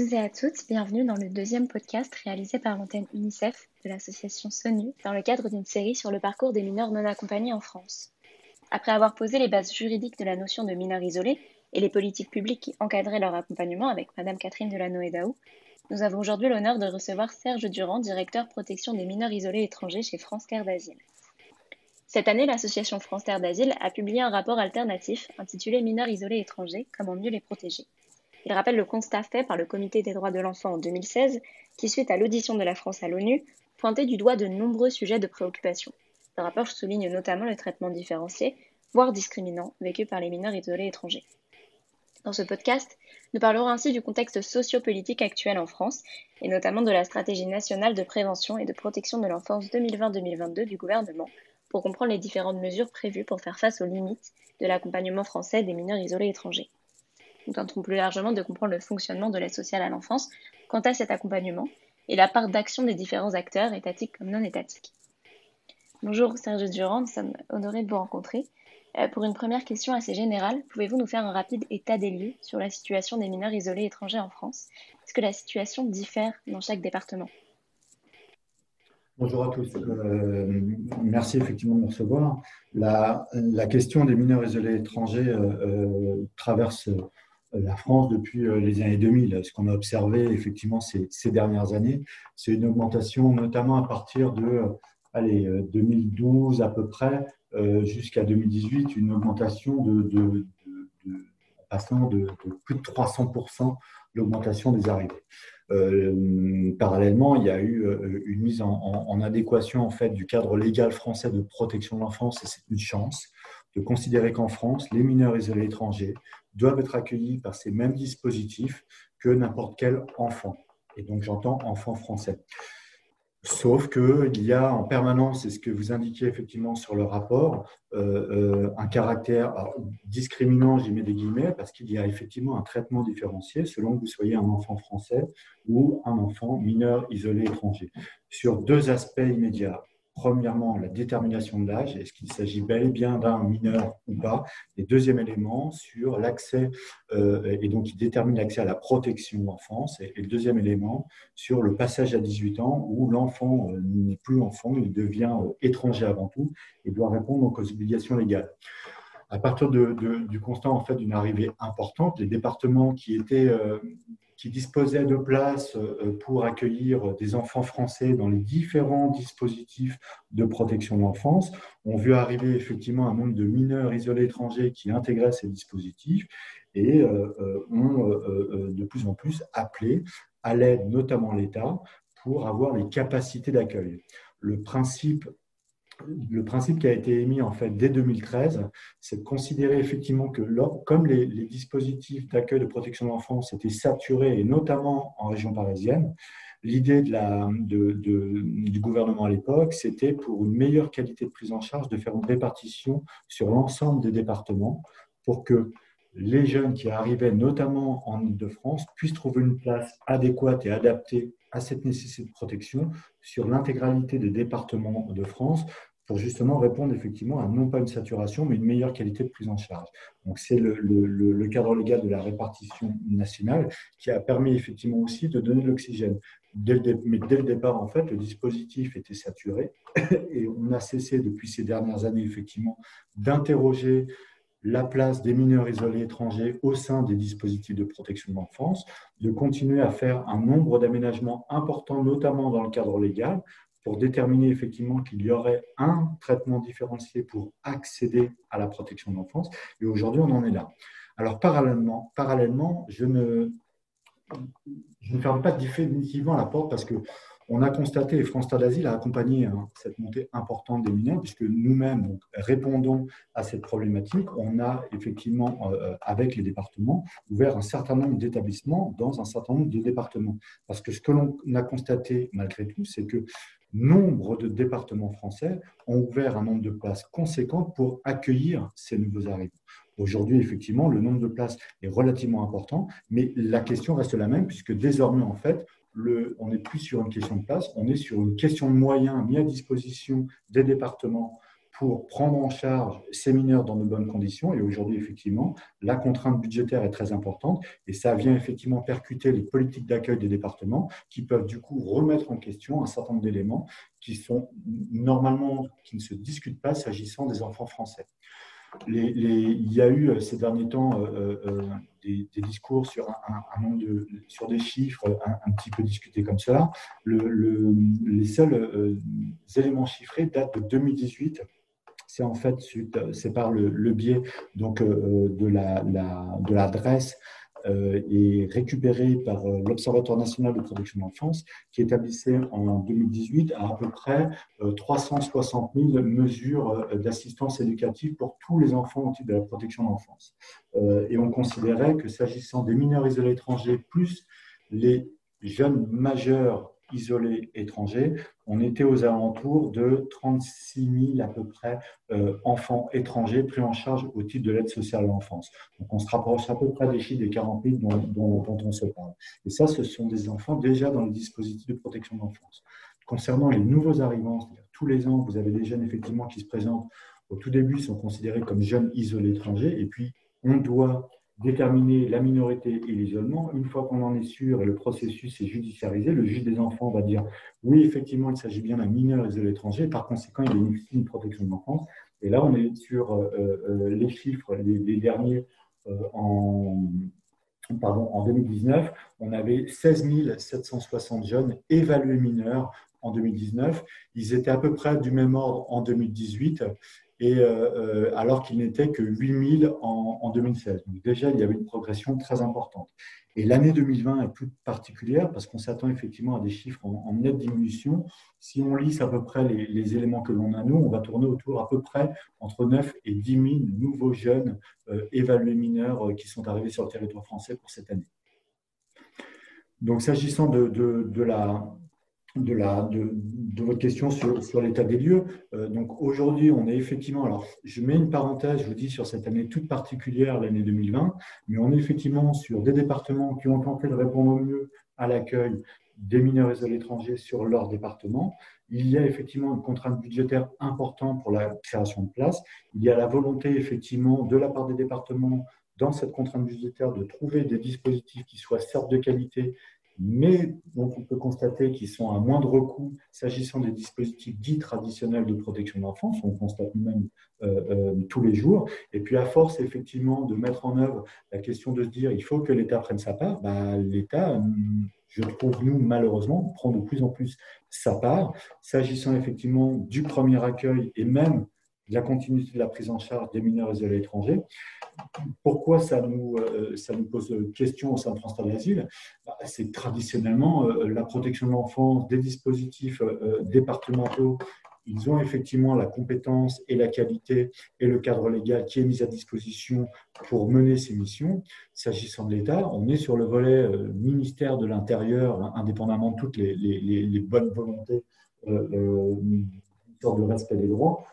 tous et à toutes, bienvenue dans le deuxième podcast réalisé par l'antenne UNICEF de l'association SONU dans le cadre d'une série sur le parcours des mineurs non accompagnés en France. Après avoir posé les bases juridiques de la notion de mineur isolé et les politiques publiques qui encadraient leur accompagnement avec Madame Catherine Delanoë-Daou, nous avons aujourd'hui l'honneur de recevoir Serge Durand, directeur protection des mineurs isolés étrangers chez France Terre d'Asile. Cette année, l'association France Terre d'Asile a publié un rapport alternatif intitulé Mineurs isolés étrangers, comment mieux les protéger. Il rappelle le constat fait par le Comité des droits de l'enfant en 2016, qui, suite à l'audition de la France à l'ONU, pointait du doigt de nombreux sujets de préoccupation. Le rapport souligne notamment le traitement différencié, voire discriminant, vécu par les mineurs isolés étrangers. Dans ce podcast, nous parlerons ainsi du contexte sociopolitique actuel en France, et notamment de la stratégie nationale de prévention et de protection de l'enfance 2020-2022 du gouvernement, pour comprendre les différentes mesures prévues pour faire face aux limites de l'accompagnement français des mineurs isolés étrangers. Nous plus largement de comprendre le fonctionnement de l'aide sociale à l'enfance quant à cet accompagnement et la part d'action des différents acteurs, étatiques comme non étatiques. Bonjour Serge Durand, nous sommes honorés de vous rencontrer. Euh, pour une première question assez générale, pouvez-vous nous faire un rapide état des lieux sur la situation des mineurs isolés étrangers en France? Est-ce que la situation diffère dans chaque département? Bonjour à tous. Euh, merci effectivement de me recevoir. La, question des mineurs isolés étrangers euh, traverse la France depuis les années 2000. Ce qu'on a observé effectivement ces, dernières années, c'est une augmentation notamment à partir de allez, 2012 à peu près euh, jusqu'à 2018 une augmentation de, de, passant de, plus de 300% l'augmentation des arrivées. Euh, parallèlement, il y a eu euh, une mise en, adéquation en fait du cadre légal français de protection de l'enfance et c'est une chance de considérer qu'en France, les mineurs isolés étrangers doivent être accueillis par ces mêmes dispositifs que n'importe quel enfant. Et donc j'entends enfant français. Sauf qu'il y a en permanence, c'est ce que vous indiquiez effectivement sur le rapport, euh, euh, un caractère discriminant, j'y mets des guillemets, parce qu'il y a effectivement un traitement différencié selon que vous soyez un enfant français ou un enfant mineur isolé étranger. Sur deux aspects immédiats premièrement, la détermination de l'âge, est-ce qu'il s'agit bel et bien d'un mineur ou pas? Et deuxième élément, sur l'accès, euh, et donc il détermine l'accès à la protection enfance. Et, et, le deuxième élément, sur le passage à 18 ans, où l'enfant euh, n'est plus enfant, il devient euh, étranger avant tout et doit répondre aux obligations légales à partir du constat en fait d'une arrivée importante, les départements qui étaient qui disposait de places euh, pour accueillir des enfants français dans les différents dispositifs de protection de l'enfance, ont vu arriver effectivement un nombre de mineurs isolés étrangers qui intégraient ces dispositifs et euh, euh, ont de plus en plus appelé à l'aide, notamment l'État, pour avoir les capacités d'accueil. Le principe le principe qui a été émis en fait dès 2013, c'est de considérer effectivement que comme les, dispositifs d'accueil de protection de l'enfance étaient saturés, et notamment en région parisienne, l'idée du gouvernement à l'époque, c'était pour une meilleure qualité de prise en charge de faire une répartition sur l'ensemble des départements pour que les jeunes qui arrivaient notamment en Ile-de-France puissent trouver une place adéquate et adaptée à cette nécessité de protection sur l'intégralité des départements de France pour justement répondre effectivement à non pas une saturation, mais une meilleure qualité de prise en charge. Donc c'est le, cadre légal de la répartition nationale qui a permis effectivement aussi de donner de l'oxygène. mais dès le départ, en fait, le dispositif était saturé et on a cessé depuis ces dernières années effectivement d'interroger la place des mineurs isolés étrangers au sein des dispositifs de protection de l'enfance, de continuer à faire un nombre d'aménagements importants, notamment dans le cadre légal, pour déterminer effectivement qu'il y aurait un traitement différencié pour accéder à la protection de l'enfance. Et aujourd'hui, on en est là. Alors, parallèlement, parallèlement je, ne, je ne ferme pas définitivement la porte parce que on a constaté, et France d'Asile a accompagné hein, cette montée importante des mineurs, puisque nous-mêmes répondons à cette problématique. On a effectivement, euh, avec les départements, ouvert un certain nombre d'établissements dans un certain nombre de départements. Parce que ce que l'on a constaté malgré tout, c'est que nombre de départements français ont ouvert un nombre de places conséquentes pour accueillir ces nouveaux arrivants. Aujourd'hui, effectivement, le nombre de places est relativement important, mais la question reste la même, puisque désormais, en fait, on n'est plus sur une question de place, on est sur une question de moyens mis à disposition des départements pour prendre en charge ces mineurs dans de bonnes conditions. Et aujourd'hui, effectivement, la contrainte budgétaire est très importante et ça vient effectivement percuter les politiques d'accueil des départements qui peuvent du coup remettre en question un certain nombre d'éléments qui sont normalement, qui ne se discutent pas s'agissant des enfants français. il y a eu euh, ces derniers temps euh, euh, des, discours sur un, nombre de, sur des chiffres un, petit peu discutés comme ça. les seuls éléments chiffrés datent de 2018 c'est en fait c'est par le, biais donc, euh, de l'adresse la, euh, et récupéré par euh, l'Observatoire national de protection de l'enfance, qui établissait en 2018 à à peu près 360 000 mesures d'assistance éducative pour tous les enfants au titre de la protection de l'enfance. et on considérait que s'agissant des mineurs isolés étrangers, plus les jeunes majeurs isolés étrangers, on était aux alentours de 36 000 à peu près euh, enfants étrangers pris en charge au titre de l'aide sociale à l'enfance. Donc on se rapproche à peu près des chiffres des 40 000 dont, on se parle. Et ça, ce sont des enfants déjà dans les dispositifs de protection de l'enfance. Concernant les nouveaux arrivants, tous les ans, vous avez des jeunes effectivement qui se présentent au tout début, sont considérés comme jeunes isolés étrangers, et puis on doit déterminer la minorité et l'isolement. Une fois qu'on en est sûr et le processus est judiciarisé, le juge des enfants va dire oui, effectivement, il s'agit bien d'un mineur isolé étranger. Par conséquent, il bénéficie d'une protection de l'enfance. Et là, on est sur euh, euh, les chiffres, les, derniers euh, en, pardon, en 2019. On avait 16 760 jeunes évalués mineurs en 2019. Ils étaient à peu près du même ordre en 2018 euh, euh, alors qu'il n'était que 8000 en, en 2016. Donc déjà, il y avait une progression très importante. Et l'année 2020 est plus particulière parce qu'on s'attend effectivement à des chiffres en, nette diminution. Si on lisse à peu près les, éléments que l'on a, nous, on va tourner autour à peu près entre 9 et 10 000 nouveaux jeunes euh, évalués mineurs qui sont arrivés sur le territoire français pour cette année. Donc, s'agissant de, de, de, la, de, la, de, de, votre question sur, sur l'état des lieux. Euh, donc aujourd'hui, on est effectivement, alors je mets une parenthèse, je vous dis sur cette année toute particulière, l'année 2020, mais on est effectivement sur des départements qui ont tenté de répondre au mieux à l'accueil des mineurs isolés étrangers sur leur département. Il y a effectivement une contrainte budgétaire importante pour la création de places. Il y a la volonté effectivement de la part des départements dans cette contrainte budgétaire de trouver des dispositifs qui soient certes de qualité mais donc on peut constater qu'ils sont à moindre coût s'agissant des dispositifs dits traditionnels de protection de l'enfance, on constate même euh, euh, tous les jours. Et puis à force effectivement de mettre en œuvre la question de se dire il faut que l'État prenne sa part, bah, l'État, hum, je trouve nous malheureusement, prend de plus en plus sa part, s'agissant effectivement du premier accueil et même la continuité de la prise en charge des mineurs isolés étrangers. Pourquoi ça nous, euh, ça nous pose question au sein de France d'Asile bah, C'est traditionnellement euh, la protection de l'enfance, des dispositifs euh, départementaux. Ils ont effectivement la compétence et la qualité et le cadre légal qui est mis à disposition pour mener ces missions. S'agissant de l'État, on est sur le volet ministère de l'Intérieur, indépendamment de toutes les bonnes volontés euh, de respect des droits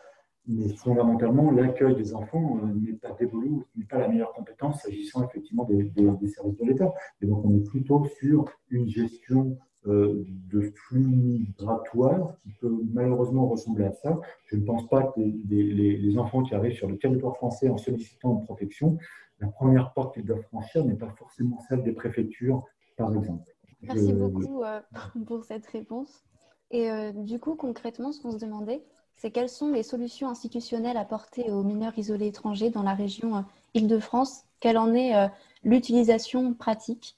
mais fondamentalement, l'accueil des enfants euh, n'est pas dévolu, n'est pas la meilleure compétence s'agissant effectivement des, services de l'État. Et donc, on est plutôt sur une gestion euh, de flux migratoires qui peut malheureusement ressembler à ça. Je ne pense pas que les, enfants qui arrivent sur le territoire français en sollicitant une protection, la première porte qu'ils doivent franchir n'est pas forcément celle des préfectures, par exemple. Merci beaucoup euh, pour cette réponse. Et du coup, concrètement, ce qu'on se demandait, c'est quelles sont les solutions institutionnelles apportées aux mineurs isolés étrangers dans la région euh, Île-de-France? Quelle en est euh, l'utilisation pratique?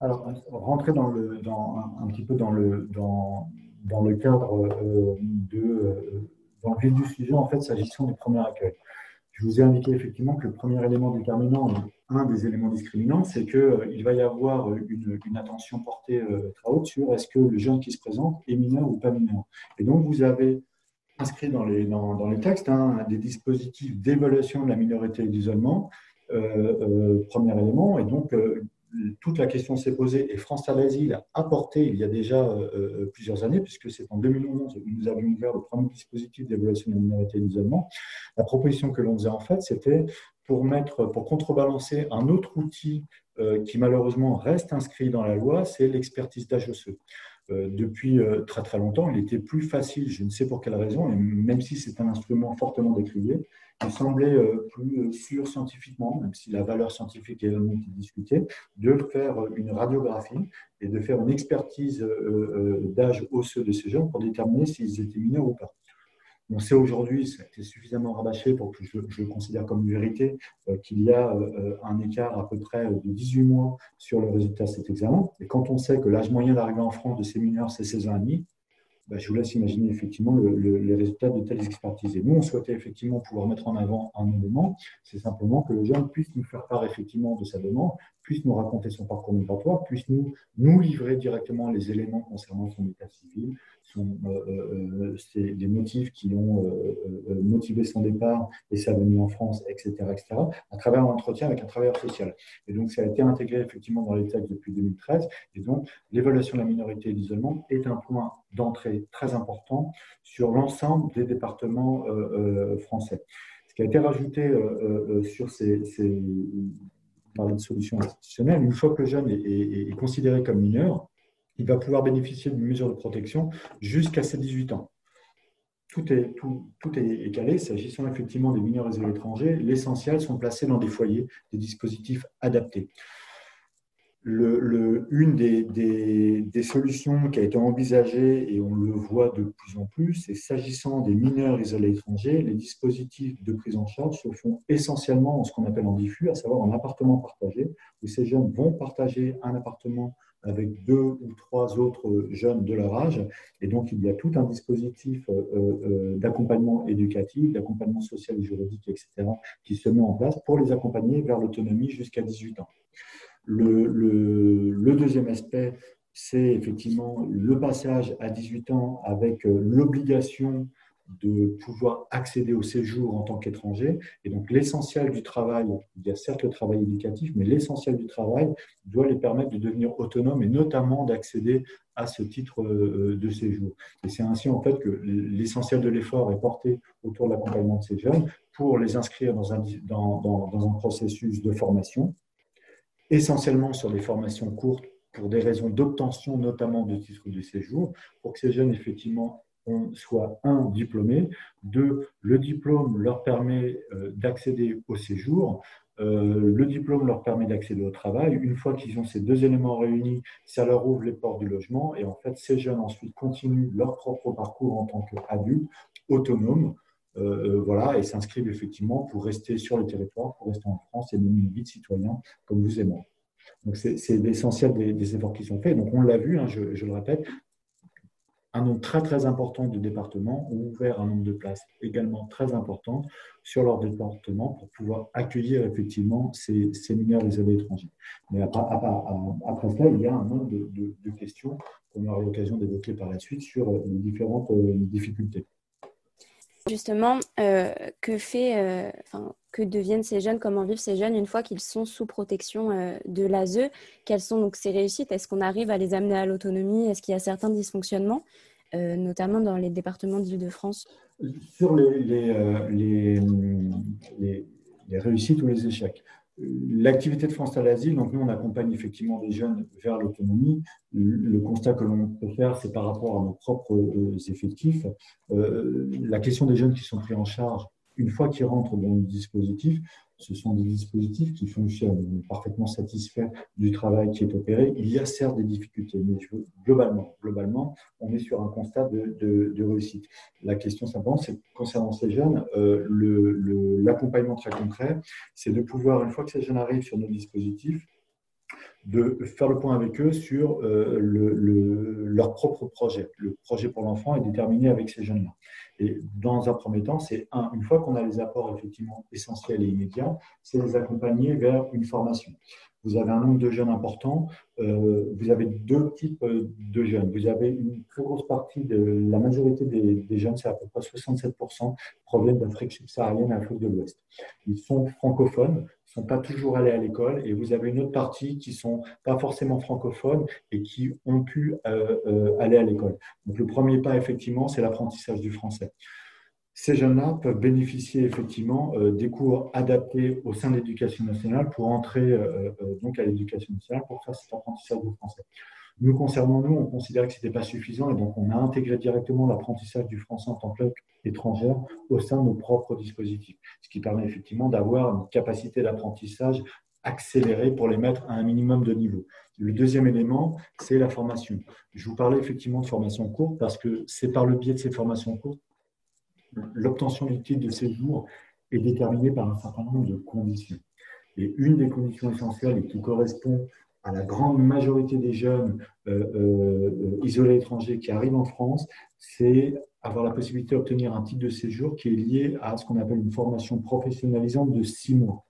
Alors, rentrer dans le, un, petit peu dans le, dans, le cadre euh, de, dans le vif du sujet, en fait, s'agissant du premier accueil. Je vous ai indiqué effectivement que le premier élément déterminant, un des éléments discriminants, c'est qu'il euh, va y avoir une, attention portée euh, très haute sur est-ce que le jeune qui se présente est mineur ou pas mineur. Et donc, vous avez inscrit dans les, dans, les textes hein, des dispositifs d'évaluation de la minorité et d'isolement, euh, premier élément, et donc toute la question s'est posée et France à l'asile a apporté il y a déjà euh, euh, plusieurs années, puisque c'est en 2011 où nous avions ouvert le premier dispositif d'évaluation de la minorité et l'isolement. La proposition que l'on faisait en fait, c'était pour mettre, pour contrebalancer un autre outil euh, qui malheureusement reste inscrit dans la loi, c'est l'expertise d'HEC. depuis très très longtemps. Il était plus facile, je ne sais pour quelle raison, et même si c'est un instrument fortement décrié, il semblait plus sûr scientifiquement, même si la valeur scientifique est discutée, de faire une radiographie et de faire une expertise d'âge osseux de ces jeunes pour déterminer s'ils étaient mineurs ou pas. On sait aujourd'hui, ça a été suffisamment rabâché pour que je, le considère comme une vérité, euh, qu'il y a euh, un écart à peu près de 18 mois sur le résultat de cet examen. Et quand on sait que l'âge moyen d'arrivée en France de ces mineurs, c'est 16 ans et demi, bah, je vous laisse imaginer effectivement les résultats de telles expertises. Et nous, on souhaitait effectivement pouvoir mettre en avant un élément, c'est simplement que le jeune puisse nous faire part effectivement de sa demande, puisse nous raconter son parcours migratoire, puisse nous, nous livrer directement les éléments concernant son état civil, son, euh, euh, les motifs qui ont euh, motivé son départ et sa venue en France, etc., etc., à travers un entretien avec un travailleur social. Et donc, ça a été intégré effectivement dans les textes depuis 2013. Et donc, l'évaluation de la minorité et l'isolement est un point d'entrée très important sur l'ensemble des départements français. Ce qui a été rajouté sur ces parler de solutions institutionnelles, une fois que le jeune est, considéré comme mineur, il va pouvoir bénéficier d'une mesure de protection jusqu'à ses 18 ans. Tout est, tout, est calé. S'agissant effectivement des mineurs et des étrangers, l'essentiel sont placés dans des foyers, des dispositifs adaptés une des, solutions qui a été envisagée, et on le voit de plus en plus, c'est s'agissant des mineurs isolés étrangers, les dispositifs de prise en charge se font essentiellement en ce qu'on appelle en diffus, à savoir en appartement partagé, où ces jeunes vont partager un appartement avec deux ou trois autres jeunes de leur âge. Et donc, il y a tout un dispositif euh, euh, d'accompagnement éducatif, d'accompagnement social et juridique, etc., qui se met en place pour les accompagner vers l'autonomie jusqu'à 18 ans. Le, deuxième aspect, c'est effectivement le passage à 18 ans avec euh, l'obligation de pouvoir accéder au séjour en tant qu'étranger. Et donc l'essentiel du travail, il y a certes le travail éducatif, mais l'essentiel du travail doit les permettre de devenir autonomes et notamment d'accéder à ce titre euh, de séjour. Et c'est ainsi en fait que l'essentiel de l'effort est porté autour de l'accompagnement de ces jeunes pour les inscrire dans un, dans, dans un processus de formation essentiellement sur des formations courtes pour des raisons d'obtention, notamment de titres de séjour, pour que ces jeunes, effectivement, soient, un, diplômés, deux, le diplôme leur permet euh, d'accéder au séjour, euh, le diplôme leur permet d'accéder au travail. Une fois qu'ils ont ces deux éléments réunis, ça leur ouvre les portes du logement. Et en fait, ces jeunes ensuite continuent leur propre parcours en tant qu'adultes, autonomes, voilà, et s'inscrivent effectivement pour rester sur le territoire, pour rester en France et mener une vie de citoyen comme vous et moi. Donc c'est l'essentiel des, efforts qui sont faits. Donc on l'a vu, hein, je, le répète, un nombre très très important de départements ont ouvert un nombre de places également très important sur leur département pour pouvoir accueillir effectivement ces, mineurs des étrangers. Mais après, après, cela, il y a un nombre de, de questions qu'on aura l'occasion d'évoquer par la suite sur les différentes euh, difficultés. Justement, euh, que fait, euh, que deviennent ces jeunes, comment vivent ces jeunes une fois qu'ils sont sous protection euh, de l'ASE Quelles sont donc ces réussites? Est-ce qu'on arrive à les amener à l'autonomie? Est-ce qu'il y a certains dysfonctionnements, notamment dans les départements d'Île-de-France? Sur les, les, réussites ou les échecs. L'activité de France à l'asile, donc nous on accompagne effectivement des jeunes vers l'autonomie. Le constat que l'on peut faire, c'est par rapport à nos propres euh, effectifs. Euh, la question des jeunes qui sont pris en charge, une fois qu'ils rentrent dans le dispositif, ce sont des dispositifs qui fonctionnent parfaitement satisfaits du travail qui est opéré. Il y a certes des difficultés, mais globalement, globalement, on est sur un constat de, réussite. La question simplement, c'est concernant ces jeunes, euh, l'accompagnement très concret, c'est de pouvoir, une fois que ces jeunes arrivent sur nos dispositifs, de faire le point avec eux sur euh, leur propre projet. Le projet pour l'enfant est déterminé avec ces jeunes-là. Et dans un premier temps, c'est un, une fois qu'on a les apports effectivement essentiels et immédiats, c'est les accompagner vers une formation. Vous avez un nombre de jeunes important, euh, vous avez deux types euh, de jeunes. Vous avez une très grosse partie de la majorité des, jeunes, c'est à peu près 67%, proviennent d'Afrique subsaharienne et Afrique de l'Ouest. Ils sont francophones, sont pas toujours allés à l'école et vous avez une autre partie qui sont pas forcément francophones et qui ont pu euh, euh, aller à l'école. Donc le premier pas effectivement, c'est l'apprentissage du français. Ces jeunes-là peuvent bénéficier effectivement euh, des cours adaptés au sein de l'éducation nationale pour entrer donc à l'éducation nationale pour faire cet apprentissage du français. Nous, concernant nous, on considérait que ce n'était pas suffisant et donc on a intégré directement l'apprentissage du français en tant que langue étrangère au sein de nos propres dispositifs, ce qui permet effectivement d'avoir une capacité d'apprentissage accélérée pour les mettre à un minimum de niveau. Le deuxième élément, c'est la formation. Je vous parlais effectivement de formation courte parce que c'est par le biais de ces formations courtes, l'obtention du titre de séjour est déterminée par un certain nombre de conditions. Et une des conditions essentielles et qui correspond à la grande majorité des jeunes euh, euh, isolés étrangers qui arrivent en France, c'est avoir la possibilité d'obtenir un titre de séjour qui est lié à ce qu'on appelle une formation professionnalisante de six mois.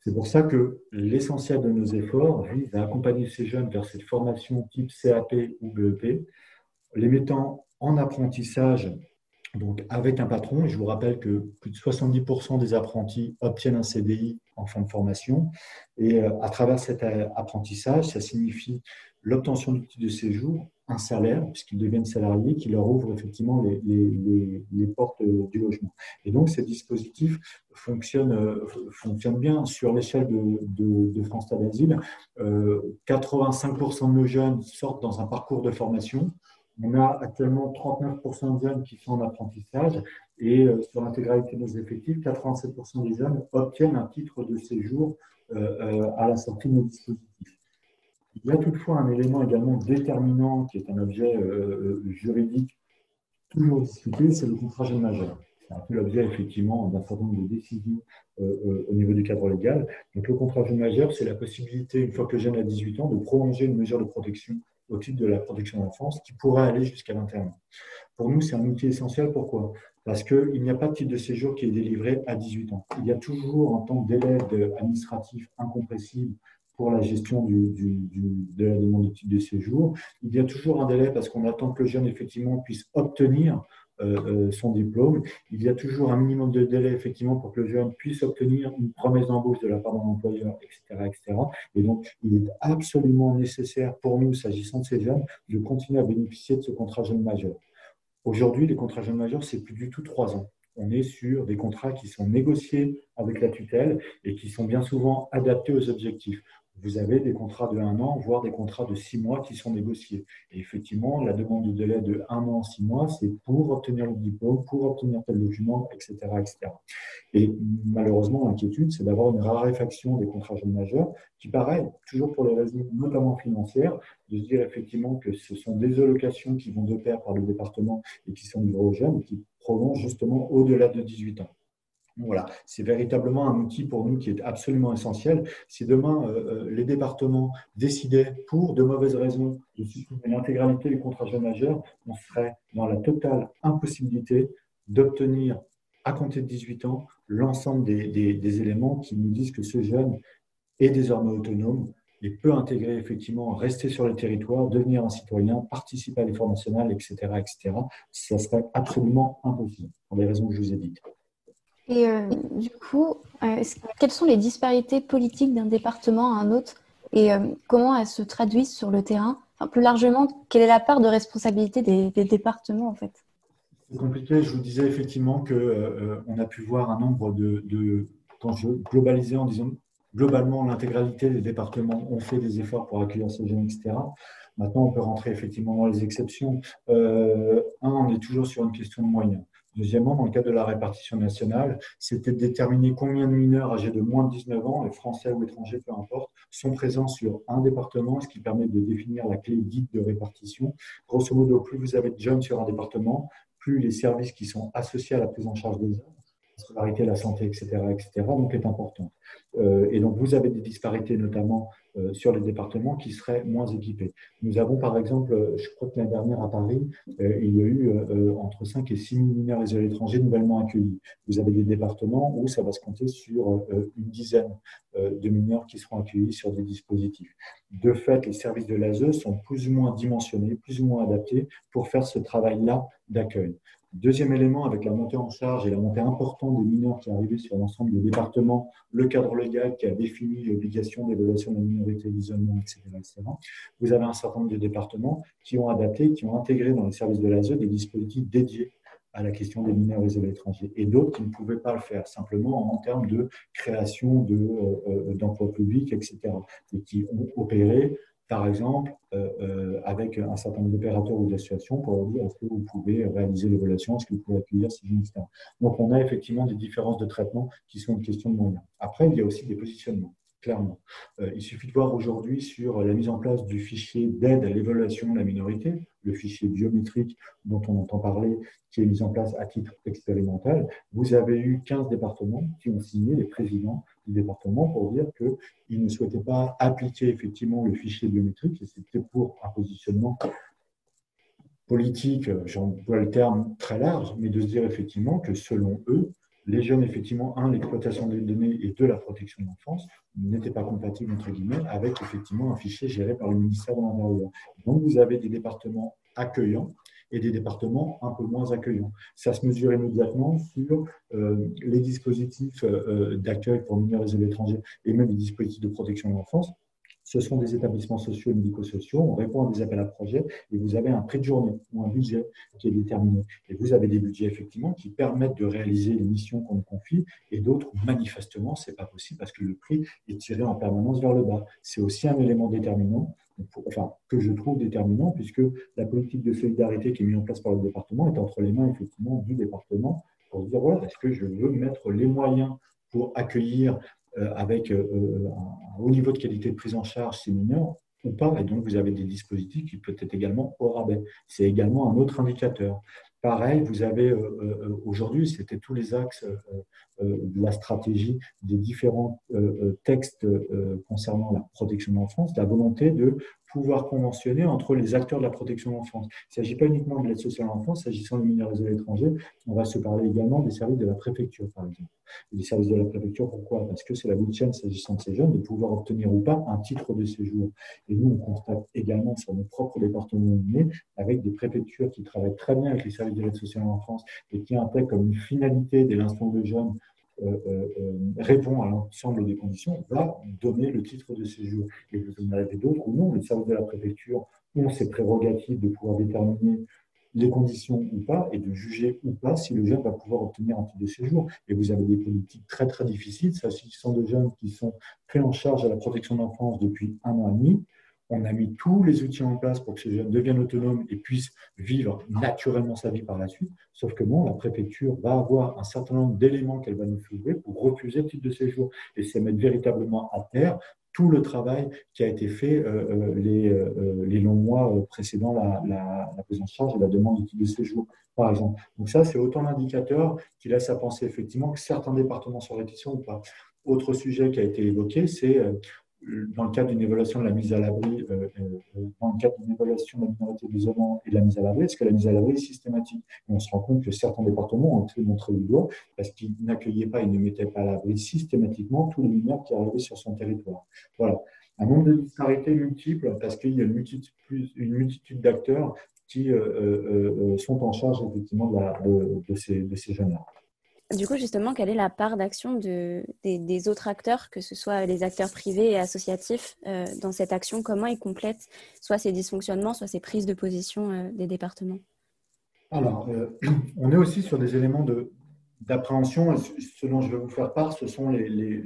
C'est pour ça que l'essentiel de nos efforts vise à accompagner ces jeunes vers cette formation type CAP ou BEP, les mettant en apprentissage donc avec un patron. Je vous rappelle que plus de 70% des apprentis obtiennent un CDI en fin de formation. Et euh, à travers cet euh, apprentissage, ça signifie l'obtention du titre de séjour, un salaire, puisqu'ils deviennent salariés, qui leur ouvre effectivement les, portes euh, du logement. Et donc, ces dispositifs fonctionnent, fonctionnent bien sur l'échelle de, France Stade Asile. 85% de nos jeunes sortent dans un parcours de formation. On a actuellement 39% de jeunes qui sont en apprentissage et euh, sur l'intégralité de nos effectifs, 87% des jeunes obtiennent un titre de séjour euh, euh, à la sortie de nos dispositifs. Il y a toutefois un élément également déterminant qui est un objet juridique toujours discuté, c'est le contrat jeune majeur. C'est un peu l'objet effectivement d'un certain nombre de décisions au niveau du cadre légal. Donc le contrat jeune majeur, c'est la possibilité, une fois que le jeune a 18 ans, de prolonger une mesure de protection au titre de la protection de l'enfance qui pourrait aller jusqu'à 21 ans. Pour nous, c'est un outil essentiel. Pourquoi? Parce qu'il n'y a pas de titre de séjour qui est délivré à 18 ans. Il y a toujours un temps délai administratif incompressible pour la gestion de la demande de titre de séjour. Il y a toujours un délai parce qu'on attend que le jeune, effectivement, puisse obtenir son diplôme. Il y a toujours un minimum de délai, effectivement, pour que le jeune puisse obtenir une promesse d'embauche de la part de l'employeur, etc., etc. Et donc, il est absolument nécessaire pour nous, s'agissant de ces jeunes, de continuer à bénéficier de ce contrat jeune majeur. Aujourd'hui, les contrats jeunes majeurs, c'est plus du tout trois ans. On est sur des contrats qui sont négociés avec la tutelle et qui sont bien souvent adaptés aux objectifs vous avez des contrats de un an, voire des contrats de six mois qui sont négociés. Et effectivement, la demande de délai de un an, six mois, c'est pour obtenir le diplôme, pour obtenir tel document, etc. etc. Et malheureusement, l'inquiétude, c'est d'avoir une raréfaction des contrats jeunes majeurs, qui paraît, toujours pour les raisons notamment financières, de se dire effectivement que ce sont des allocations qui vont de pair par le département et qui sont livrées aux jeunes, qui prolongent justement au-delà de 18 ans. Voilà, c'est véritablement un outil pour nous qui est absolument essentiel. Si demain euh, euh, les départements décidaient, pour de mauvaises raisons, de supprimer l'intégralité du contrat jeune majeur, on serait dans la totale impossibilité d'obtenir, à compter de 18 ans, l'ensemble des, des, éléments qui nous disent que ce jeune est désormais autonome et peut intégrer effectivement, rester sur le territoire, devenir un citoyen, participer à l'effort national, etc., etc. Ça serait absolument impossible, pour les raisons que je vous ai dites. Et euh, du coup, euh, quelles sont les disparités politiques d'un département à un autre et euh, comment elles se traduisent sur le terrain? Plus largement, quelle est la part de responsabilité des, départements en fait? C'est compliqué. Je vous disais effectivement qu'on on a pu voir un nombre de, de quand je globalisais en disant globalement l'intégralité des départements ont fait des efforts pour accueillir ces jeunes, etc. Maintenant, on peut rentrer effectivement dans les exceptions. un, on est toujours sur une question de moyens. Deuxièmement, dans le cadre de la répartition nationale, c'était de déterminer combien de mineurs âgés de moins de 19 ans, français ou étrangers, peu importe, sont présents sur un département, ce qui permet de définir la clé dite de répartition. Grosso modo, plus vous avez de jeunes sur un département, plus les services qui sont associés à la prise en charge des jeunes la scolarité, la santé, etc., etc., donc est importante. Euh, et donc, vous avez des disparités, notamment sur les départements qui seraient moins équipés. Nous avons, par exemple, je crois que l'année dernière à Paris, euh, il y a eu entre 5 et 6 000 mineurs isolés étrangers nouvellement accueillis. Vous avez des départements où ça va se compter sur une dizaine de mineurs qui seront accueillis sur des dispositifs. De fait, les services de l'ASE sont plus ou moins dimensionnés, plus ou moins adaptés pour faire ce travail-là d'accueil. Deuxième élément, avec la montée en charge et la montée importante des mineurs qui arrivaient sur l'ensemble des départements, le cadre légal qui a défini l'obligation d'évaluation de la minorité d'isolement, etc., vous avez un certain nombre de départements qui ont adapté, qui ont intégré dans les services de l'ASE des dispositifs dédiés à la question des mineurs isolés étrangers et d'autres qui ne pouvaient pas le faire, simplement en termes de création euh, euh, d'emplois publics, etc., et qui ont opéré par exemple, euh, euh, avec un certain nombre d'opérateurs ou d'associations pour leur dire est-ce que vous pouvez réaliser l'évaluation, est-ce que vous pouvez accueillir ces jeunes, etc. Donc, on a effectivement des différences de traitement qui sont une question de moyens. Après, il y a aussi des positionnements clairement. Euh, il suffit de voir aujourd'hui sur la mise en place du fichier d'aide à l'évaluation de la minorité, le fichier biométrique dont on entend parler, qui est mis en place à titre expérimental. Vous avez eu 15 départements qui ont signé, les présidents du département, pour dire qu'ils ne souhaitaient pas appliquer effectivement le fichier biométrique, et c'était pour un positionnement politique, j'emploie le terme très large, mais de se dire effectivement que selon eux, les jeunes, effectivement, un, l'exploitation des données et deux, la protection de l'enfance, n'étaient pas compatibles, entre guillemets, avec effectivement un fichier géré par le ministère de l'Intérieur. Donc, vous avez des départements accueillants et des départements un peu moins accueillants. Ça se mesure immédiatement sur euh, les dispositifs euh, d'accueil pour mineurs et étrangers et même les dispositifs de protection de l'enfance ce sont des établissements sociaux et médico-sociaux. On répond à des appels à projets et vous avez un prix de journée ou un budget qui est déterminé. Et vous avez des budgets effectivement qui permettent de réaliser les missions qu'on confie et d'autres, manifestement, ce n'est pas possible parce que le prix est tiré en permanence vers le bas. C'est aussi un élément déterminant, enfin, que je trouve déterminant puisque la politique de solidarité qui est mise en place par le département est entre les mains effectivement du département pour se dire voilà, est-ce que je veux mettre les moyens pour accueillir euh, avec euh, euh, un haut niveau de qualité de prise en charge ces mineurs ou pas? Et donc, vous avez des dispositifs qui peuvent être également au rabais. C'est également un autre indicateur. Pareil, vous avez aujourd'hui, c'était tous les axes de la stratégie des différents textes concernant la protection de l'enfance, la volonté de pouvoir conventionner entre les acteurs de la protection de l'enfance. Il ne s'agit pas uniquement de l'aide sociale à l'enfance, s'agissant des mineurs et étrangers, on va se parler également des services de la préfecture, par exemple. Les services de la préfecture, pourquoi? Parce que c'est la bout chaîne, s'agissant de ces jeunes, de pouvoir obtenir ou pas un titre de séjour. Et nous, on constate également sur nos propres départements avec des préfectures qui travaillent très bien avec les services de l'aide sociale à l'enfance et qui intègrent comme une finalité dès l'instant de jeunes répond à l'ensemble des conditions, va donner le titre de séjour. Et vous en avez d'autres ou non. Les services de la préfecture ont ces prérogatives de pouvoir déterminer les conditions ou pas et de juger ou pas si le jeune va pouvoir obtenir un titre de séjour. Et vous avez des politiques très très difficiles, s'agissant de jeunes qui sont pris en charge à la protection d'enfance depuis un an et demi on a mis tous les outils en place pour que ces jeunes deviennent autonomes et puissent vivre naturellement sa vie par la suite. Sauf que non, la préfecture va avoir un certain nombre d'éléments qu'elle va nous trouver pour refuser le titre de séjour. Et c'est mettre véritablement à terre tout le travail qui a été fait euh, euh, euh, les, longs mois précédant la, la, prise en charge et la demande de titre de séjour, par exemple. Donc ça, c'est autant d'indicateurs qui laissent à penser effectivement que certains départements sont réticents ou pas. Autre sujet qui a été évoqué, c'est dans le cadre d'une évaluation de la mise à l'abri, euh, euh, dans le cadre d'une évaluation de la minorité d'isolement et de la mise à l'abri, est-ce que la mise à l'abri est systématique? On se rend compte que certains départements ont été montrés du doigt parce qu'ils n'accueillaient pas et ne mettaient pas à l'abri systématiquement tous les mineurs qui arrivaient sur son territoire. Voilà. Un nombre de disparités multiples parce qu'il y a une multitude, d'acteurs qui euh, sont en charge effectivement de, de ces, de ces jeunes-là. Du coup, justement, quelle est la part d'action de, des, autres acteurs, que ce soit les acteurs privés et associatifs, euh, dans cette action? Comment ils complètent soit ces dysfonctionnements, soit ces prises de position euh, des départements? Alors, euh, on est aussi sur des éléments d'appréhension. Ce dont je vais vous faire part, ce sont les,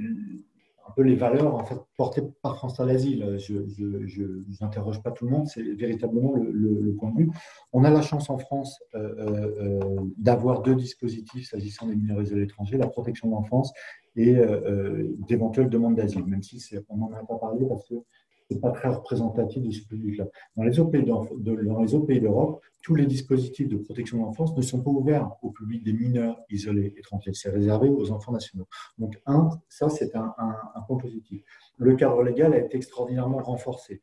un peu les valeurs en fait, portées par France à l'asile. Je n'interroge pas tout le monde, c'est véritablement le, point de vue. On a la chance en France euh, euh, euh, d'avoir deux dispositifs s'agissant des mineurs à l'étranger, la protection de l'enfance et d'éventuelles demandes d'asile, même si on n'en a pas parlé parce que n'est pas très représentatif de ce public-là. Dans les autres pays d'Europe, tous les dispositifs de protection de l'enfance ne sont pas ouverts au public des mineurs isolés étrangers. C'est réservé aux enfants nationaux. Donc, un, ça, c'est un, un point positif. Le cadre légal a été extraordinairement renforcé.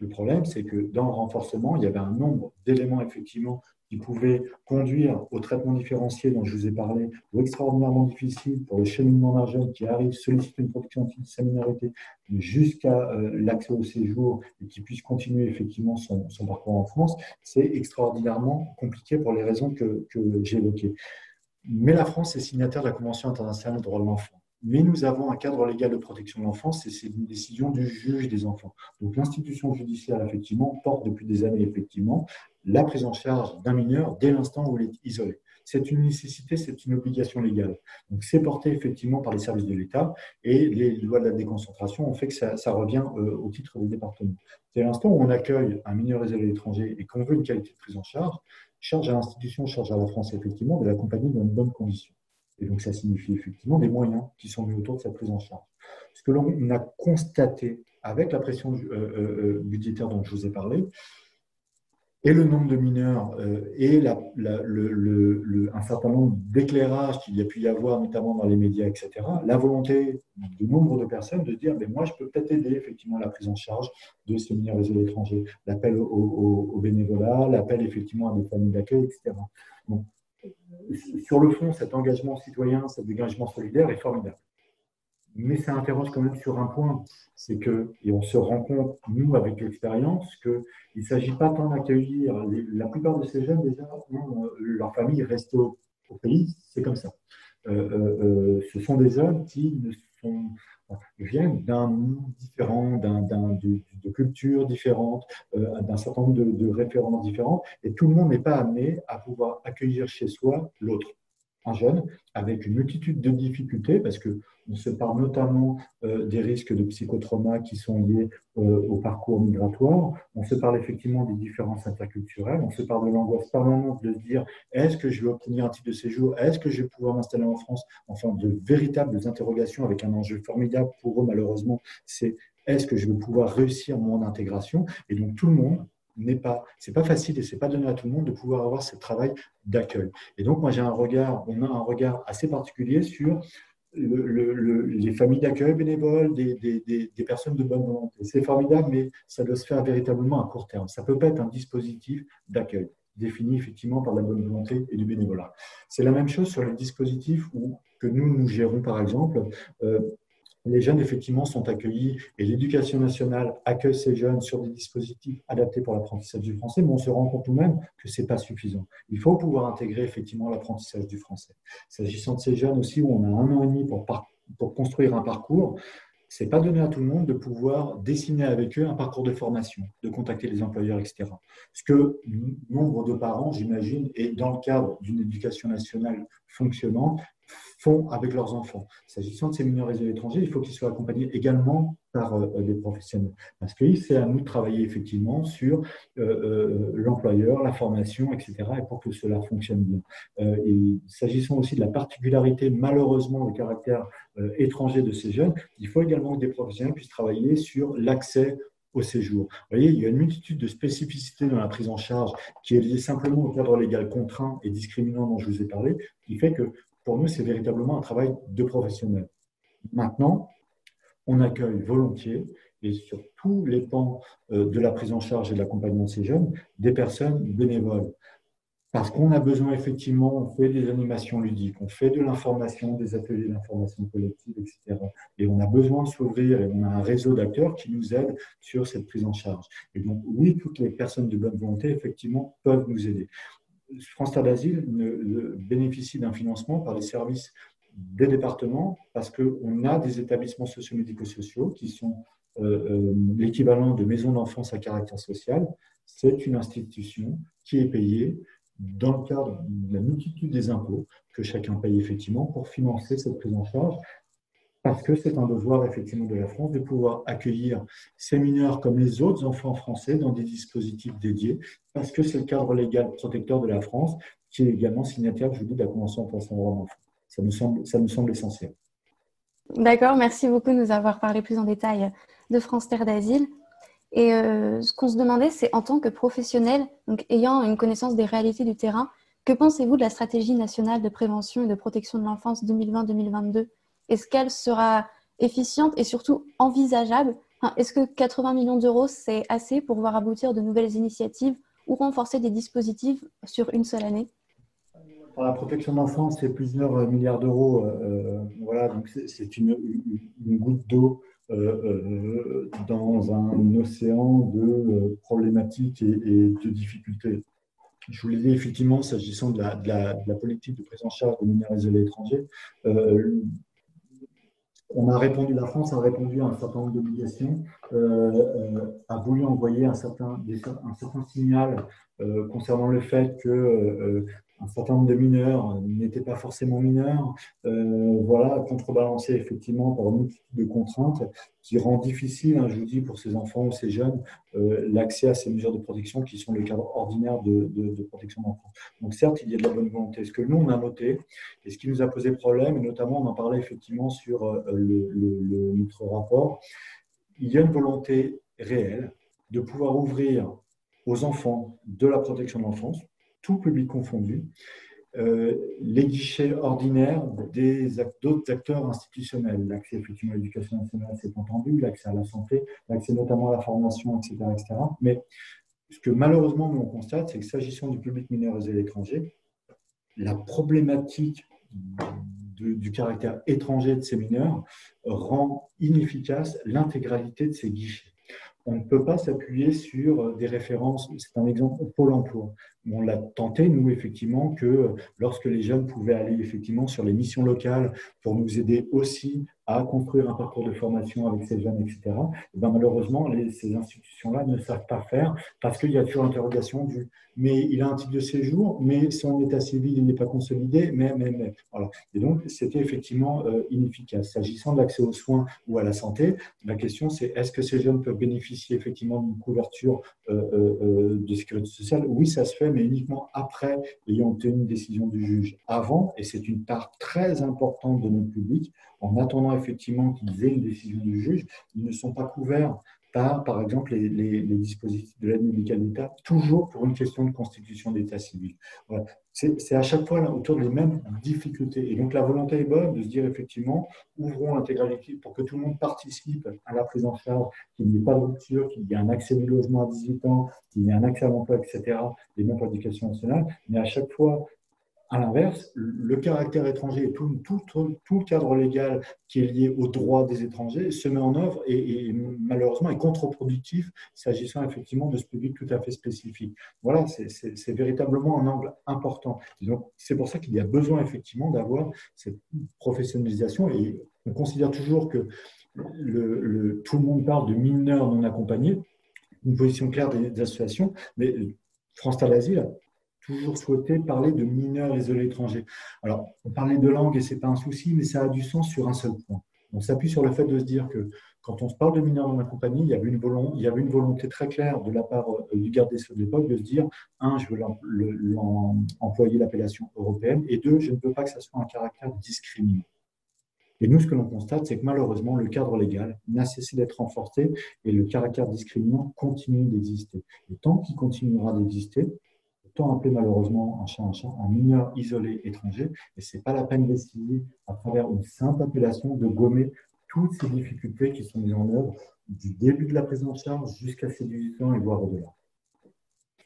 Le problème, c'est que dans le renforcement, il y avait un nombre d'éléments effectivement qui pouvait conduire au traitement différencié dont je vous ai parlé, ou extraordinairement difficile pour le cheminement d'un qui arrive, sollicite une protection de sa minorité jusqu'à euh, l'accès au séjour et qui puisse continuer effectivement son, parcours en France, c'est extraordinairement compliqué pour les raisons que, que j'ai évoquées. Mais la France est signataire de la Convention internationale des droits de l'enfant. Mais nous avons un cadre légal de protection de l'enfance et c'est une décision du juge des enfants. Donc l'institution judiciaire, effectivement, porte depuis des années, effectivement, la prise en charge d'un mineur dès l'instant où il est isolé. C'est une nécessité, c'est une obligation légale. Donc c'est porté effectivement par les services de l'État et les lois de la déconcentration ont fait que ça, revient euh, au titre des départements. Dès l'instant où on accueille un mineur isolé étranger et qu'on veut une qualité de prise en charge, charge à l'institution, charge à la France effectivement de l'accompagner dans de bonnes conditions. Et donc, ça signifie effectivement des moyens qui sont mis autour de cette prise en charge. Ce que l'on a constaté avec la pression euh, euh, euh, budgétaire dont je vous ai parlé, et le nombre de mineurs et un certain nombre d'éclairages qu'il y a pu y avoir, notamment dans les médias, etc., la volonté de nombre de personnes de dire mais moi, je peux peut-être aider effectivement à la prise en charge de ces mineurs isolés étrangers, l'appel au, bénévolat, l'appel effectivement à des familles d'accueil, etc sur le fond, cet engagement citoyen, cet engagement solidaire est formidable. Mais ça interroge quand même sur un point, c'est que, et on se rend compte, nous, avec l'expérience, qu'il ne s'agit pas tant d'accueillir, la plupart de ces jeunes, déjà, leur famille reste au, pays, c'est comme ça. Euh, euh, euh, ce sont des hommes qui ne sont viennent d'un monde différent, de, cultures différentes, euh, d'un certain nombre de, de références différentes, et tout le monde n'est pas amené à pouvoir accueillir chez soi l'autre un jeune avec une multitude de difficultés, parce qu'on se parle notamment euh, des risques de psychotrauma qui sont liés euh, au parcours migratoire, on se parle effectivement des différences interculturelles, on se parle de l'angoisse permanente de se dire est-ce que je vais obtenir un titre de séjour, est-ce que je vais pouvoir m'installer en France, enfin de véritables interrogations avec un enjeu formidable. Pour eux malheureusement, c'est est-ce que je vais pouvoir réussir mon intégration? Et donc tout le monde n'est pas, c'est pas facile et c'est pas donné à tout le monde de pouvoir avoir ce travail d'accueil. Et donc moi j'ai un regard, on a un regard assez particulier sur les familles d'accueil bénévoles, des, personnes de bonne volonté. C'est formidable, mais ça doit se faire véritablement à court terme. Ça peut pas être un dispositif d'accueil défini effectivement par la bonne volonté et du bénévolat. C'est la même chose sur les dispositifs où, que nous, nous gérons par exemple. Euh, les jeunes, effectivement, sont accueillis et l'éducation nationale accueille ces jeunes sur des dispositifs adaptés pour l'apprentissage du français, mais on se rend compte nous-mêmes que ce n'est pas suffisant. Il faut pouvoir intégrer effectivement l'apprentissage du français. S'agissant de ces jeunes aussi, où on a un an et demi pour, pour construire un parcours, c'est pas donné à tout le monde de pouvoir dessiner avec eux un parcours de formation, de contacter les employeurs, etc. Ce que nombre de parents, j'imagine, et dans le cadre d'une éducation nationale fonctionnant, font avec leurs enfants. S'agissant de ces mineurs étrangers, il faut qu'ils soient accompagnés également par euh, des professionnels. Parce que c'est à nous de travailler effectivement sur euh, euh, l'employeur, la formation, etc. et pour que cela fonctionne bien. s'agissant aussi de la particularité, malheureusement, du caractère étranger de ces jeunes, il faut également que des professionnels puissent travailler sur l'accès au séjour. Vous voyez, il y a une multitude de spécificités dans la prise en charge qui est liée simplement au cadre légal contraint et discriminant dont je vous ai parlé, qui fait que pour nous, c'est véritablement un travail de professionnel. Maintenant, on accueille volontiers, et sur tous les pans euh, de la prise en charge et de l'accompagnement de ces jeunes, des personnes bénévoles. Parce qu'on a besoin, effectivement, on fait des animations ludiques, on fait de l'information, des ateliers d'information collective, etc. Et on a besoin de s'ouvrir et on a un réseau d'acteurs qui nous aident sur cette prise en charge. Et donc, oui, toutes les personnes de bonne volonté, effectivement, peuvent nous aider. France Terre d'Asile bénéficie d'un financement par les services des départements parce qu'on a des établissements socio-médico-sociaux qui sont euh, euh, l'équivalent de maisons d'enfance à caractère social. C'est une institution qui est payée dans le cadre de la multitude des impôts que chacun paye effectivement pour financer cette prise en charge parce que c'est un devoir effectivement de la France de pouvoir accueillir ces mineurs comme les autres enfants français dans des dispositifs dédiés, parce que c'est le cadre légal protecteur de la France qui est également signataire, je vous dis, de la Convention pour d'enfant. Ça me semble, ça me semble essentiel. D'accord, merci beaucoup de nous avoir parlé plus en détail de France Terre d'Asile. Et euh, ce qu'on se demandait, c'est en tant que professionnel, donc ayant une connaissance des réalités du terrain, que pensez-vous de la stratégie nationale de prévention et de protection de l'enfance 2020-2022 est-ce qu'elle sera efficiente et surtout envisageable? Est-ce que 80 millions d'euros, c'est assez pour voir aboutir de nouvelles initiatives ou renforcer des dispositifs sur une seule année? Pour la protection de l'enfance, c'est plusieurs milliards d'euros. Euh, euh, voilà, donc c'est une, goutte d'eau dans un océan de problématiques et, de difficultés. Je vous l'ai dit, effectivement, s'agissant de la, politique de prise en charge des mineurs isolés étrangers, on a répondu, la France a répondu à un certain nombre d'obligations, a voulu envoyer un certain signal concernant le fait que un certain nombre de mineurs n'étaient pas forcément mineurs, euh, voilà, contrebalancé effectivement par une de contraintes qui rend difficile, hein, je vous dis, pour ces enfants ou ces jeunes, euh, l'accès à ces mesures de protection qui sont le cadre ordinaire de, protection d'enfants. Donc certes, il y a de la bonne volonté. Ce que nous, on a noté, et ce qui nous a posé problème, et notamment on en parlait effectivement sur euh, le, notre rapport, il y a une volonté réelle de pouvoir ouvrir aux enfants de la protection de l'enfance, tout public confondu, euh, les guichets ordinaires d'autres acteurs institutionnels. L'accès effectivement à l'éducation nationale, c'est entendu, l'accès à la santé, l'accès notamment à la formation, etc., etc. Mais ce que malheureusement nous on constate, c'est que s'agissant du public mineur et l'étranger, la problématique du caractère étranger de ces mineurs rend inefficace l'intégralité de ces guichets on ne peut pas s'appuyer sur des références. C'est un exemple Pôle emploi. On l'a tenté, nous, effectivement, que lorsque les jeunes pouvaient aller effectivement sur les missions locales pour nous aider aussi à construire un parcours de formation avec ces jeunes, etc., et ben, malheureusement, ces institutions-là ne savent pas faire parce qu'il y a toujours l'interrogation du mais il a un titre de séjour, mais son état civil il n'est pas consolidé, mais, mais, mais. Voilà. Et donc, c'était effectivement euh, inefficace. S'agissant de l'accès aux soins ou à la santé, la question c'est est-ce que ces jeunes peuvent bénéficier effectivement d'une couverture euh, euh, de sécurité sociale? Oui, ça se fait, mais uniquement après ayant obtenu une décision du juge. Avant, et c'est une part très importante de notre public, en attendant effectivement qu'ils aient une décision du juge, ils ne sont pas couverts par, par exemple, les, dispositifs de l'aide médicale d'État, toujours pour une question de constitution d'État civil. C'est à chaque fois autour des mêmes difficultés. Et donc, la volonté est bonne de se dire, effectivement, ouvrons l'intégralité pour que tout le monde participe à la prise en charge, qu'il n'y ait pas de rupture, qu'il y ait un accès au logement à 18 ans, qu'il y ait un accès à l'emploi, etc., des mêmes pour l'éducation nationale. Mais à chaque fois, à l'inverse, le caractère étranger et tout, le cadre légal qui est lié aux droits des étrangers se met en œuvre et, malheureusement est contre-productif s'agissant effectivement de ce public tout à fait spécifique. Voilà, c'est véritablement un angle important. C'est pour ça qu'il y a besoin effectivement d'avoir cette professionnalisation et on considère toujours que tout le monde parle de mineurs non accompagnés, une position claire des, associations, mais France Talazil toujours souhaité parler de mineurs isolés étrangers. Alors, on parlait de langue et ce n'est pas un souci, mais ça a du sens sur un seul point. On s'appuie sur le fait de se dire que quand on se parle de mineurs dans la compagnie, il y avait une, volonté, il y avait une volonté très claire de la part euh, du garde des Sceaux de l'époque de se dire un, je veux employer l'appellation européenne, et deux, je ne veux pas que ça soit un caractère discriminant. Et nous, ce que l'on constate, c'est que malheureusement, le cadre légal n'a cessé d'être renforcé et le caractère discriminant continue d'exister. Et tant qu'il continuera d'exister, tant appelé malheureusement un chat un chat, un mineur isolé étranger, et ce n'est pas la peine d'essayer, à travers une simple appellation, de gommer toutes ces difficultés qui sont mises en œuvre du début de la prise en charge jusqu'à ses 18 ans et voire au-delà.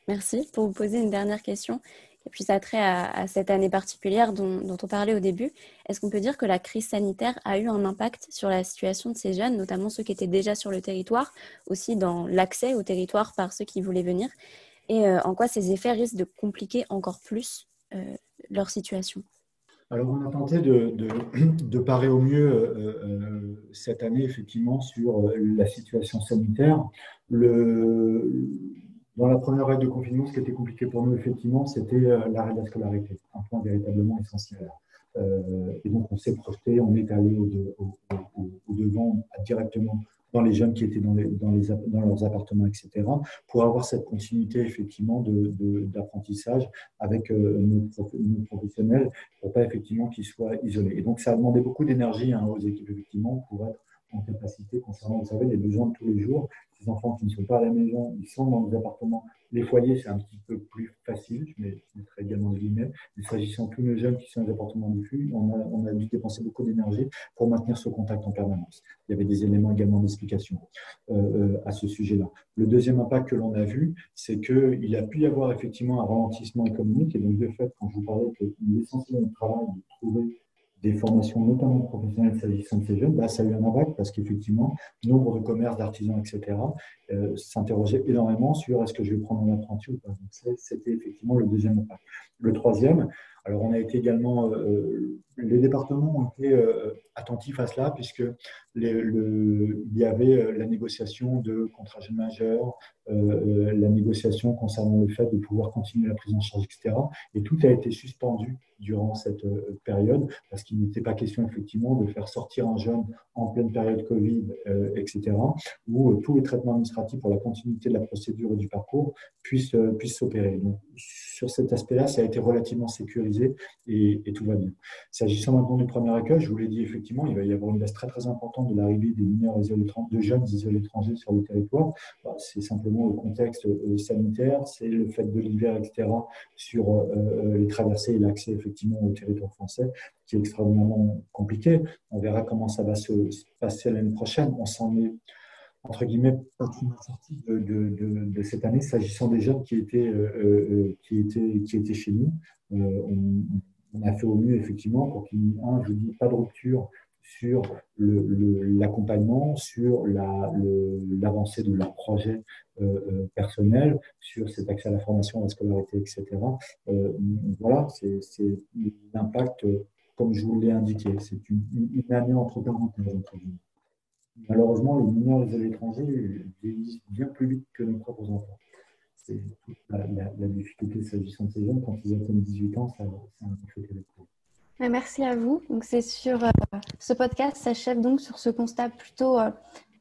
Merci. Pour vous poser une dernière question, et puis ça trait à, cette année particulière dont, dont on parlait au début, est-ce qu'on peut dire que la crise sanitaire a eu un impact sur la situation de ces jeunes, notamment ceux qui étaient déjà sur le territoire, aussi dans l'accès au territoire par ceux qui voulaient venir? Et euh, en quoi ces effets risquent de compliquer encore plus euh, leur situation? Alors, on a tenté de, parer au mieux euh, cette année, effectivement, sur la situation sanitaire. Dans la première vague de confinement, ce qui était compliqué pour nous, effectivement, c'était l'arrêt de la scolarité, un point véritablement essentiel. Et donc, on s'est projeté, on est allé au, devant directement dans les jeunes qui étaient dans, leurs appartements, etc., pour avoir cette continuité effectivement d'apprentissage de, avec euh, nos, professionnels, pour pas effectivement qu'ils soient isolés. Et donc ça a demandé beaucoup d'énergie hein, aux équipes effectivement pour être en capacité concernant, vous savez, les besoins de tous les jours. Ces enfants qui ne sont pas à la maison, ils sont dans des appartements. Les foyers, c'est un petit peu plus facile, je mettrai également des guillemets. Mais s'agissant de tous nos jeunes qui sont dans des appartements diffus, on on a dû dépenser beaucoup d'énergie pour maintenir ce contact en permanence. Il y avait des éléments également d'explication euh, euh, à ce sujet-là. Le deuxième impact que l'on a vu, c'est qu'il a pu y avoir effectivement un ralentissement économique. Et donc, de fait, quand je vous parlais que l'essentiel du travail de trouver des formations, notamment professionnelles s'agissant de ces jeunes, bah, ça a eu un impact parce qu'effectivement, nombre de commerces, d'artisans, etc., euh, s'interrogeaient énormément sur est-ce que je vais prendre un apprenti ou pas. C'était effectivement le deuxième impact. Le troisième, Alors, on a été également, les départements ont été attentifs à cela, puisque il y avait la négociation de contrats jeunes majeurs, la négociation concernant le fait de pouvoir continuer la prise en charge, etc. Et tout a été suspendu durant cette euh, période, parce qu'il n'était pas question effectivement de faire sortir un jeune en pleine période Covid, euh, etc., où euh, tous les traitements administratifs pour la continuité de la procédure et du parcours puissent puissent s'opérer. Donc, sur cet aspect-là, ça a été relativement sécurisé et, tout va bien. S'agissant maintenant du premier accueil, je vous l'ai dit effectivement, il va y avoir une baisse très très importante de l'arrivée des mineurs isolés, de jeunes isolés étrangers sur le territoire. Bah, c'est simplement le contexte sanitaire, c'est le fait de l'hiver, etc., sur les traversées et l'accès effectivement au territoire français, qui est extrêmement compliqué. On verra comment ça va se passer l'année prochaine. On s'en est entre guillemets sorti de, de, de, cette année s'agissant des jeunes qui étaient, euh, euh, qui étaient, qui étaient chez nous. Euh, on, a fait au mieux effectivement pour qu'il n'y ait, je dis, pas de rupture sur l'accompagnement, sur l'avancée de leur projet euh, euh, personnel, sur cet accès à la formation, à la scolarité, etc. Euh, voilà, c'est l'impact, comme je vous l'ai indiqué, c'est une, année entre parenthèses. Malheureusement, les mineurs et les étrangers vieillissent bien plus vite que nos propres enfants. C'est la, la, difficulté s'agissant de ces jeunes. Quand ils atteignent 18 ans, a un effet Merci à vous. Donc, c'est sur euh, ce podcast s'achève donc sur ce constat plutôt euh,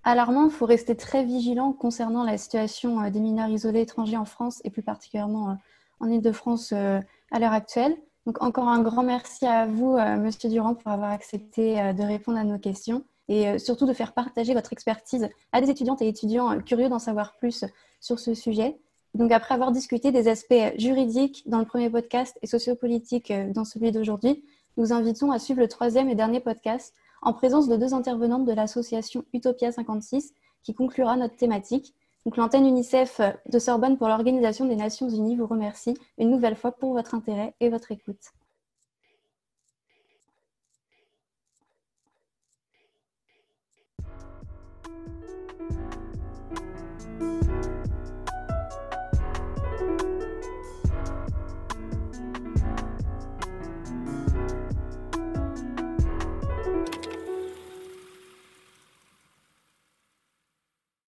alarmant. Il faut rester très vigilant concernant la situation euh, des mineurs isolés étrangers en France et plus particulièrement en Ile-de-France à l'heure actuelle. Donc, encore un grand merci à vous, Monsieur Durand, pour avoir accepté de répondre à nos questions et surtout de faire partager votre expertise à des étudiantes et étudiants curieux d'en savoir plus sur ce sujet. Donc, après avoir discuté des aspects juridiques dans le premier podcast et sociopolitiques dans celui d'aujourd'hui, nous invitons à suivre le troisième et dernier podcast en présence de deux intervenantes de l'association Utopia 56 qui conclura notre thématique. Donc l'antenne UNICEF de Sorbonne pour l'Organisation des Nations Unies vous remercie une nouvelle fois pour votre intérêt et votre écoute.